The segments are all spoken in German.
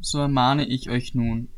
so ermahne ich euch nun,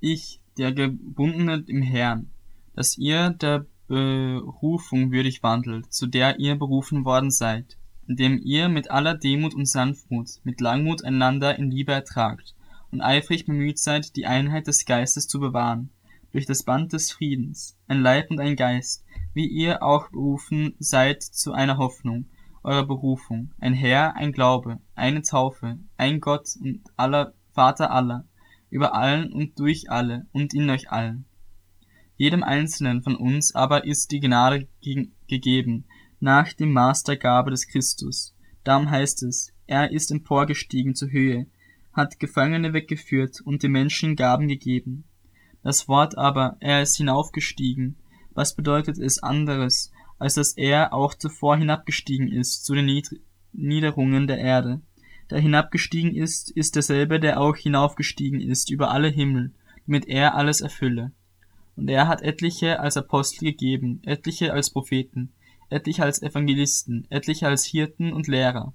ich, der Gebundene im Herrn, dass ihr der Berufung würdig wandelt, zu der ihr berufen worden seid, indem ihr mit aller Demut und Sanftmut, mit Langmut einander in Liebe ertragt und eifrig bemüht seid, die Einheit des Geistes zu bewahren, durch das Band des Friedens, ein Leib und ein Geist, wie ihr auch berufen seid zu einer Hoffnung eurer Berufung, ein Herr, ein Glaube, eine Taufe, ein Gott und aller Vater aller, über allen und durch alle und in euch allen. Jedem Einzelnen von uns aber ist die Gnade ge gegeben, nach dem Maß der Gabe des Christus. Darum heißt es, er ist emporgestiegen zur Höhe, hat Gefangene weggeführt und den Menschen Gaben gegeben. Das Wort aber, er ist hinaufgestiegen, was bedeutet es anderes, als dass er auch zuvor hinabgestiegen ist zu den Nied Niederungen der Erde. Der hinabgestiegen ist, ist derselbe, der auch hinaufgestiegen ist über alle Himmel, damit er alles erfülle. Und er hat etliche als Apostel gegeben, etliche als Propheten, etliche als Evangelisten, etliche als Hirten und Lehrer,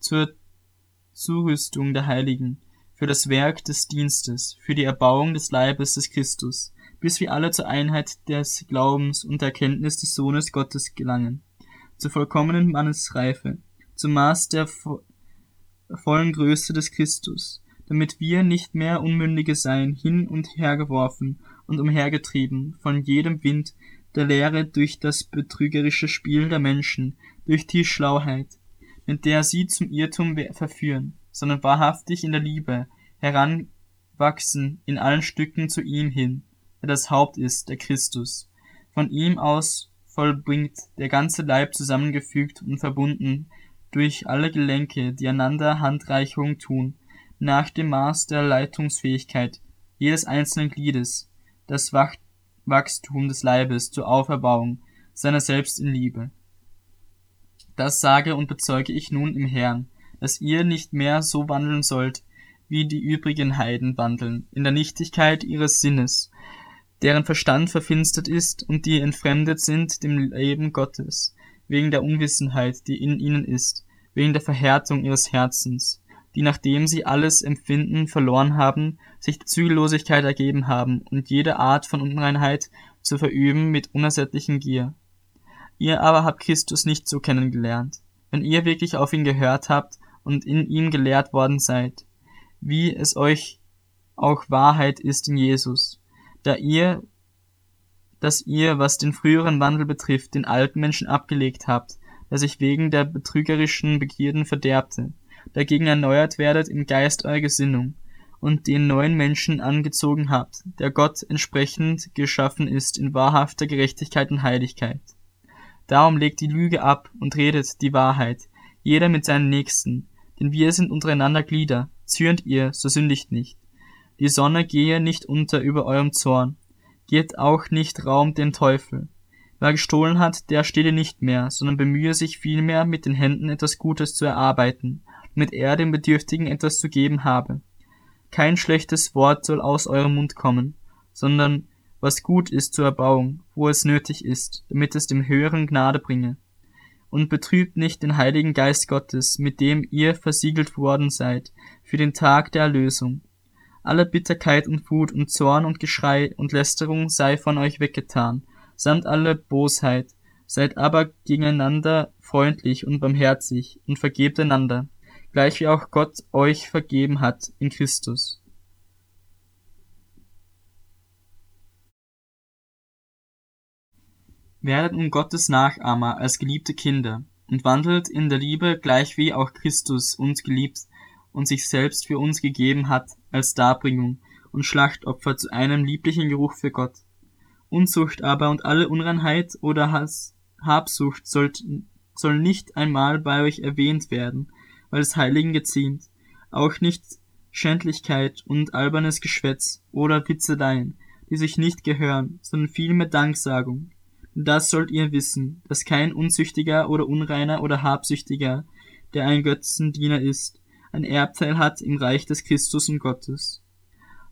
zur Zurüstung der Heiligen, für das Werk des Dienstes, für die Erbauung des Leibes des Christus, bis wir alle zur Einheit des Glaubens und der Erkenntnis des Sohnes Gottes gelangen, zur vollkommenen Mannesreife, zum Maß der vollen Größe des Christus, damit wir nicht mehr Unmündige seien, hin und her geworfen und umhergetrieben von jedem Wind der Lehre durch das betrügerische Spiel der Menschen, durch die Schlauheit, mit der sie zum Irrtum verführen, sondern wahrhaftig in der Liebe heranwachsen in allen Stücken zu ihm hin, der das Haupt ist, der Christus. Von ihm aus vollbringt der ganze Leib zusammengefügt und verbunden durch alle Gelenke, die einander Handreichung tun, nach dem Maß der Leitungsfähigkeit jedes einzelnen Gliedes, das Wachstum des Leibes zur Auferbauung seiner selbst in Liebe. Das sage und bezeuge ich nun im Herrn, dass ihr nicht mehr so wandeln sollt, wie die übrigen Heiden wandeln, in der Nichtigkeit ihres Sinnes, deren Verstand verfinstert ist und die entfremdet sind dem Leben Gottes, wegen der Unwissenheit, die in ihnen ist, wegen der Verhärtung ihres Herzens, die nachdem sie alles Empfinden verloren haben, sich Zügellosigkeit ergeben haben und jede Art von Unreinheit zu verüben mit unersättlichen Gier. Ihr aber habt Christus nicht so kennengelernt. Wenn ihr wirklich auf ihn gehört habt und in ihm gelehrt worden seid, wie es euch auch Wahrheit ist in Jesus, da ihr, dass ihr, was den früheren Wandel betrifft, den alten Menschen abgelegt habt, der sich wegen der betrügerischen Begierden verderbte, dagegen erneuert werdet im Geist eurer Gesinnung und den neuen Menschen angezogen habt, der Gott entsprechend geschaffen ist in wahrhafter Gerechtigkeit und Heiligkeit. Darum legt die Lüge ab und redet die Wahrheit, jeder mit seinen Nächsten, denn wir sind untereinander Glieder, zürnt ihr, so sündigt nicht. Die Sonne gehe nicht unter über eurem Zorn, gebt auch nicht Raum dem Teufel. Wer gestohlen hat, der stehle nicht mehr, sondern bemühe sich vielmehr, mit den Händen etwas Gutes zu erarbeiten, damit er dem Bedürftigen etwas zu geben habe. Kein schlechtes Wort soll aus eurem Mund kommen, sondern was gut ist zur Erbauung, wo es nötig ist, damit es dem Höheren Gnade bringe. Und betrübt nicht den Heiligen Geist Gottes, mit dem ihr versiegelt worden seid, für den Tag der Erlösung. Alle Bitterkeit und Wut und Zorn und Geschrei und Lästerung sei von euch weggetan, samt alle Bosheit, seid aber gegeneinander freundlich und barmherzig und vergebt einander, gleich wie auch Gott euch vergeben hat in Christus. Werdet nun Gottes Nachahmer als geliebte Kinder und wandelt in der Liebe gleich wie auch Christus uns geliebt und sich selbst für uns gegeben hat als Darbringung und Schlachtopfer zu einem lieblichen Geruch für Gott. Unzucht aber und alle Unreinheit oder Hass, Habsucht sollt, soll nicht einmal bei euch erwähnt werden, weil es Heiligen geziemt, auch nicht Schändlichkeit und albernes Geschwätz oder Witzeleien, die sich nicht gehören, sondern vielmehr Danksagung, das sollt ihr wissen, dass kein Unzüchtiger oder Unreiner oder Habsüchtiger, der ein Götzendiener ist, ein Erbteil hat im Reich des Christus und Gottes.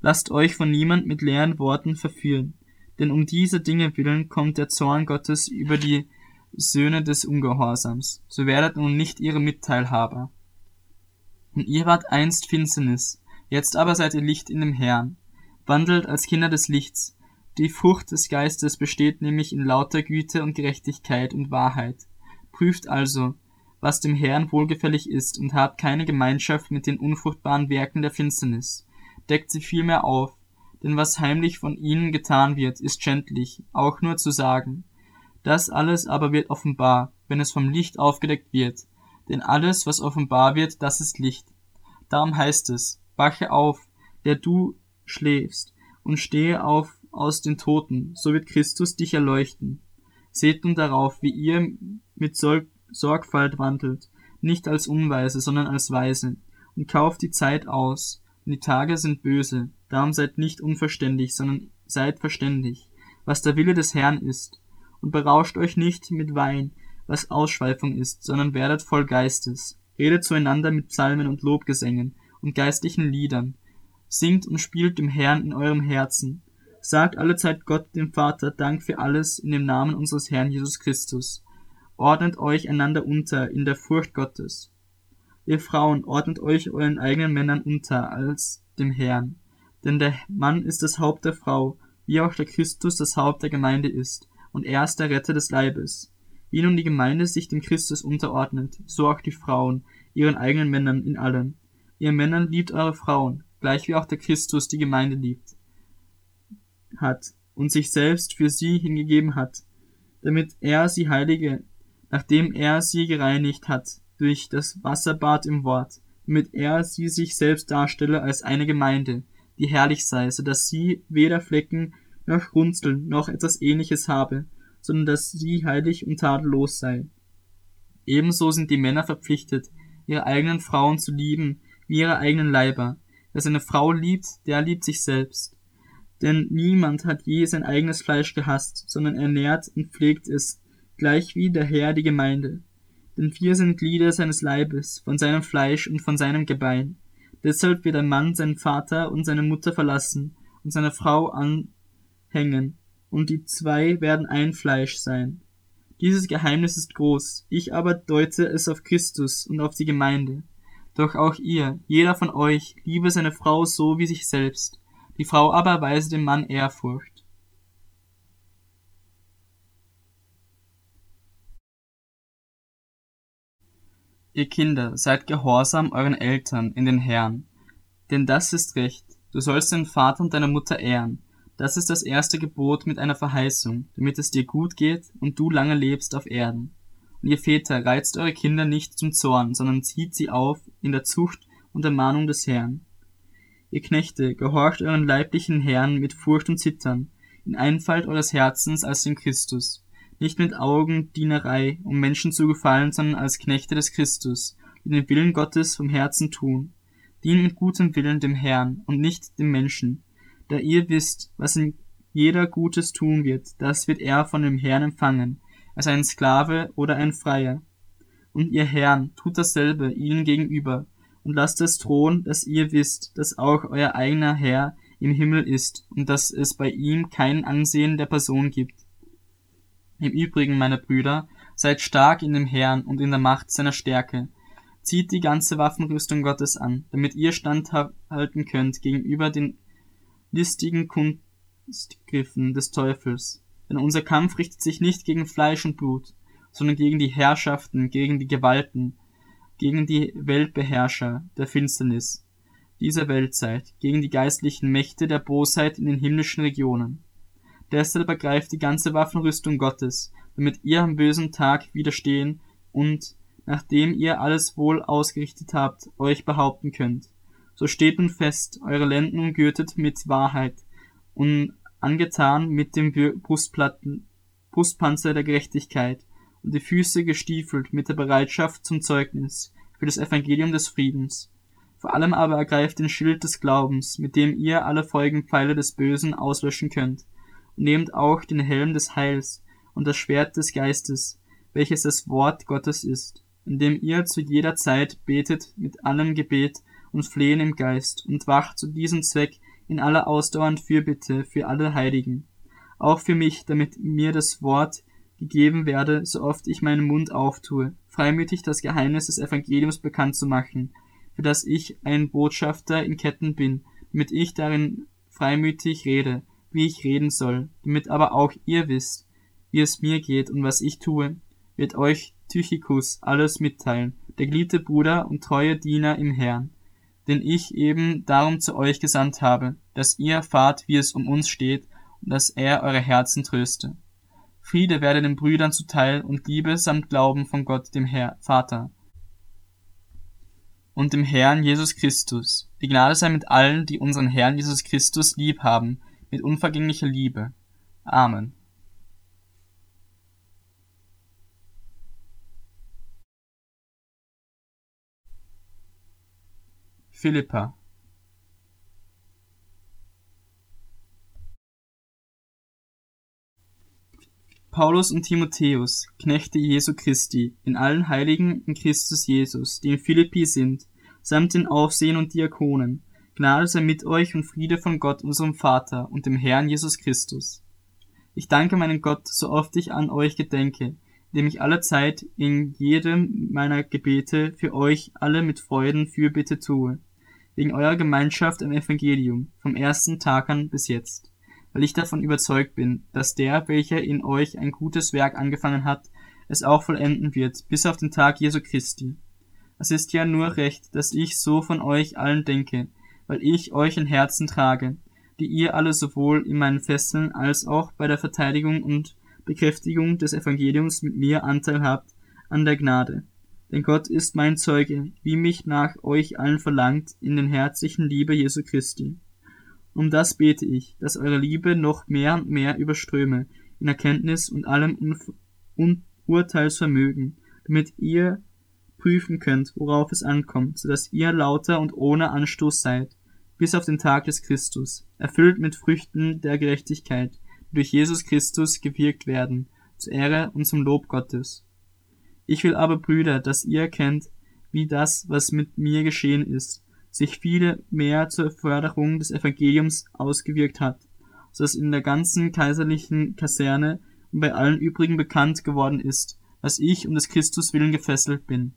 Lasst euch von niemand mit leeren Worten verführen, denn um diese Dinge willen kommt der Zorn Gottes über die Söhne des Ungehorsams, so werdet nun nicht ihre Mitteilhaber. Und ihr wart einst Finsternis, Jetzt aber seid ihr Licht in dem Herrn. Wandelt als Kinder des Lichts. Die Frucht des Geistes besteht nämlich in lauter Güte und Gerechtigkeit und Wahrheit. Prüft also, was dem Herrn wohlgefällig ist, und habt keine Gemeinschaft mit den unfruchtbaren Werken der Finsternis. Deckt sie vielmehr auf, denn was heimlich von ihnen getan wird, ist schändlich, auch nur zu sagen. Das alles aber wird offenbar, wenn es vom Licht aufgedeckt wird. Denn alles, was offenbar wird, das ist Licht. Darum heißt es, wache auf, der du schläfst, und stehe auf aus den Toten, so wird Christus dich erleuchten. Seht nun darauf, wie ihr mit Sorgfalt wandelt, nicht als Unweise, sondern als Weise, und kauft die Zeit aus, und die Tage sind böse, darum seid nicht unverständig, sondern seid verständig, was der Wille des Herrn ist, und berauscht euch nicht mit Wein, was Ausschweifung ist, sondern werdet voll Geistes, redet zueinander mit Psalmen und Lobgesängen und geistlichen Liedern, singt und spielt dem Herrn in eurem Herzen, sagt allezeit Gott dem Vater Dank für alles in dem Namen unseres Herrn Jesus Christus, ordnet euch einander unter in der Furcht Gottes. Ihr Frauen, ordnet euch euren eigenen Männern unter als dem Herrn, denn der Mann ist das Haupt der Frau, wie auch der Christus das Haupt der Gemeinde ist, und er ist der Retter des Leibes. Wie nun die Gemeinde sich dem Christus unterordnet, so auch die Frauen, ihren eigenen Männern in allem. Ihr Männern liebt eure Frauen, gleich wie auch der Christus die Gemeinde liebt, hat und sich selbst für sie hingegeben hat, damit er sie heilige, nachdem er sie gereinigt hat durch das Wasserbad im Wort, damit er sie sich selbst darstelle als eine Gemeinde, die herrlich sei, so dass sie weder Flecken noch Runzeln noch etwas ähnliches habe, sondern dass sie heilig und tadellos sei. Ebenso sind die Männer verpflichtet, ihre eigenen Frauen zu lieben, wie ihre eigenen Leiber. Wer seine Frau liebt, der liebt sich selbst. Denn niemand hat je sein eigenes Fleisch gehasst, sondern ernährt und pflegt es, gleich wie der Herr die Gemeinde. Denn wir sind Glieder seines Leibes, von seinem Fleisch und von seinem Gebein. Deshalb wird ein Mann seinen Vater und seine Mutter verlassen und seine Frau anhängen, und die zwei werden ein Fleisch sein. Dieses Geheimnis ist groß, ich aber deute es auf Christus und auf die Gemeinde. Doch auch ihr, jeder von euch, liebe seine Frau so wie sich selbst, die Frau aber weise dem Mann Ehrfurcht. Ihr Kinder, seid gehorsam euren Eltern in den Herrn, denn das ist recht, du sollst den Vater und deine Mutter ehren, das ist das erste Gebot mit einer Verheißung, damit es dir gut geht und du lange lebst auf Erden. Und ihr Väter, reizt eure Kinder nicht zum Zorn, sondern zieht sie auf in der Zucht und Ermahnung des Herrn. Ihr Knechte, gehorcht euren leiblichen Herrn mit Furcht und Zittern, in Einfalt eures Herzens als dem Christus, nicht mit Augendienerei, um Menschen zu gefallen, sondern als Knechte des Christus, die den Willen Gottes vom Herzen tun. Dient mit gutem Willen dem Herrn und nicht dem Menschen, da ihr wisst, was in jeder Gutes tun wird, das wird er von dem Herrn empfangen, als ein Sklave oder ein Freier. Und ihr Herrn, tut dasselbe ihnen gegenüber, und lasst es drohen, dass ihr wisst, dass auch euer eigener Herr im Himmel ist, und dass es bei ihm kein Ansehen der Person gibt. Im Übrigen, meine Brüder, seid stark in dem Herrn und in der Macht seiner Stärke. Zieht die ganze Waffenrüstung Gottes an, damit ihr standhalten könnt gegenüber den listigen Kunstgriffen des Teufels. Denn unser Kampf richtet sich nicht gegen Fleisch und Blut, sondern gegen die Herrschaften, gegen die Gewalten, gegen die Weltbeherrscher der Finsternis dieser Weltzeit, gegen die geistlichen Mächte der Bosheit in den himmlischen Regionen. Deshalb ergreift die ganze Waffenrüstung Gottes, damit ihr am bösen Tag widerstehen und, nachdem ihr alles wohl ausgerichtet habt, euch behaupten könnt. So steht nun fest, eure Lenden umgürtet mit Wahrheit und angetan mit dem Brustplatten, Brustpanzer der Gerechtigkeit und die Füße gestiefelt mit der Bereitschaft zum Zeugnis für das Evangelium des Friedens. Vor allem aber ergreift den Schild des Glaubens, mit dem ihr alle Folgenpfeile des Bösen auslöschen könnt, nehmt auch den Helm des Heils und das Schwert des Geistes, welches das Wort Gottes ist, indem ihr zu jeder Zeit betet mit allem Gebet und flehen im Geist und wacht zu diesem Zweck in aller Ausdauer und Fürbitte für alle Heiligen, auch für mich, damit mir das Wort gegeben werde, so oft ich meinen Mund auftue, freimütig das Geheimnis des Evangeliums bekannt zu machen, für das ich ein Botschafter in Ketten bin, damit ich darin freimütig rede, wie ich reden soll, damit aber auch ihr wisst, wie es mir geht und was ich tue, wird euch Tychicus alles mitteilen, der geliebte Bruder und treue Diener im Herrn, den ich eben darum zu euch gesandt habe, dass ihr erfahrt, wie es um uns steht und dass er eure Herzen tröste. Friede werde den Brüdern zuteil und Liebe samt Glauben von Gott dem Herr, Vater und dem Herrn Jesus Christus. Die Gnade sei mit allen, die unseren Herrn Jesus Christus lieb haben, mit unvergänglicher Liebe. Amen. Philippa Paulus und Timotheus, Knechte Jesu Christi, in allen Heiligen in Christus Jesus, die in Philippi sind, samt den Aufsehen und Diakonen, Gnade sei mit euch und Friede von Gott, unserem Vater und dem Herrn Jesus Christus. Ich danke meinen Gott, so oft ich an euch gedenke, indem ich alle Zeit in jedem meiner Gebete für euch alle mit Freuden Fürbitte tue, wegen eurer Gemeinschaft im Evangelium, vom ersten Tag an bis jetzt, weil ich davon überzeugt bin, dass der, welcher in euch ein gutes Werk angefangen hat, es auch vollenden wird, bis auf den Tag Jesu Christi. Es ist ja nur recht, dass ich so von euch allen denke, weil ich euch in Herzen trage, die ihr alle sowohl in meinen Fesseln als auch bei der Verteidigung und Bekräftigung des Evangeliums mit mir Anteil habt an der Gnade, denn Gott ist mein Zeuge, wie mich nach euch allen verlangt, in den herzlichen Liebe Jesu Christi. Um das bete ich, dass eure Liebe noch mehr und mehr überströme, in Erkenntnis und allem Unf Un Urteilsvermögen, damit ihr prüfen könnt, worauf es ankommt, so dass ihr lauter und ohne Anstoß seid, bis auf den Tag des Christus, erfüllt mit Früchten der Gerechtigkeit, die durch Jesus Christus gewirkt werden, zur Ehre und zum Lob Gottes. Ich will aber, Brüder, dass ihr erkennt, wie das, was mit mir geschehen ist, sich viel mehr zur Förderung des Evangeliums ausgewirkt hat, so dass in der ganzen kaiserlichen Kaserne und bei allen übrigen bekannt geworden ist, dass ich um des Christus willen gefesselt bin.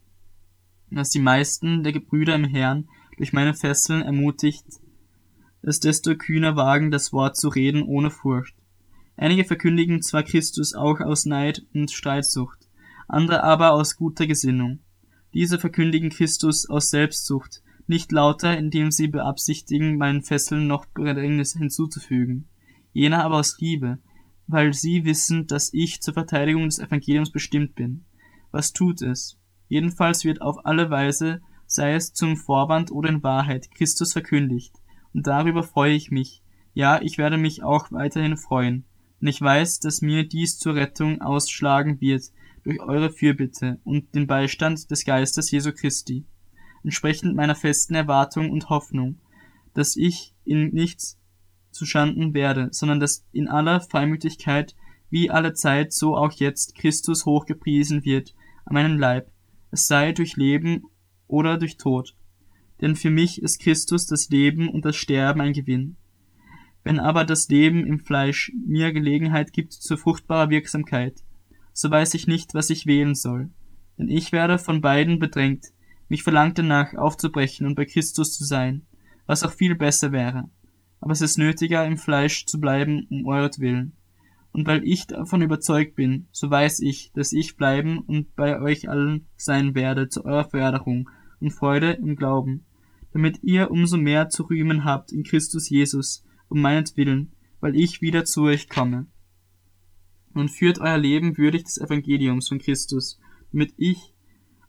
Dass die meisten der Gebrüder im Herrn durch meine Fesseln ermutigt, es desto kühner wagen, das Wort zu reden ohne Furcht. Einige verkündigen zwar Christus auch aus Neid und Streitsucht, andere aber aus guter Gesinnung. Diese verkündigen Christus aus Selbstsucht, nicht lauter, indem sie beabsichtigen, meinen Fesseln noch Bedrängnis hinzuzufügen. Jener aber aus Liebe, weil sie wissen, dass ich zur Verteidigung des Evangeliums bestimmt bin. Was tut es? Jedenfalls wird auf alle Weise, sei es zum Vorwand oder in Wahrheit, Christus verkündigt. Und darüber freue ich mich. Ja, ich werde mich auch weiterhin freuen. Und ich weiß, dass mir dies zur Rettung ausschlagen wird, durch eure Fürbitte und den Beistand des Geistes Jesu Christi, entsprechend meiner festen Erwartung und Hoffnung, dass ich in nichts zuschanden werde, sondern dass in aller Freimütigkeit, wie alle Zeit, so auch jetzt Christus hochgepriesen wird an meinem Leib, es sei durch Leben oder durch Tod. Denn für mich ist Christus das Leben und das Sterben ein Gewinn. Wenn aber das Leben im Fleisch mir Gelegenheit gibt zur fruchtbarer Wirksamkeit, so weiß ich nicht, was ich wählen soll. Denn ich werde von beiden bedrängt, mich verlangt danach aufzubrechen und bei Christus zu sein, was auch viel besser wäre. Aber es ist nötiger, im Fleisch zu bleiben um euretwillen. Und weil ich davon überzeugt bin, so weiß ich, dass ich bleiben und bei euch allen sein werde zu eurer Förderung und Freude im Glauben, damit ihr umso mehr zu rühmen habt in Christus Jesus, um meinetwillen, weil ich wieder zu euch komme. Und führt euer Leben würdig des Evangeliums von Christus, damit ich,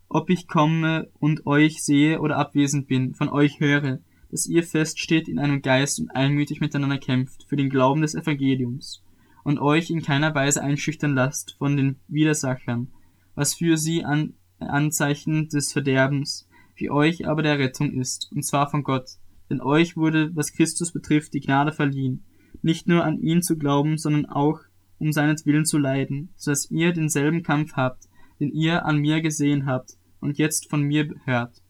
ob ich komme und euch sehe oder abwesend bin, von euch höre, dass ihr feststeht in einem Geist und einmütig miteinander kämpft für den Glauben des Evangeliums und euch in keiner Weise einschüchtern lasst von den Widersachern, was für sie an Anzeichen des Verderbens, für euch aber der Rettung ist, und zwar von Gott. Denn euch wurde, was Christus betrifft, die Gnade verliehen, nicht nur an ihn zu glauben, sondern auch um seinetwillen zu leiden, so dass ihr denselben Kampf habt, den ihr an mir gesehen habt und jetzt von mir hört.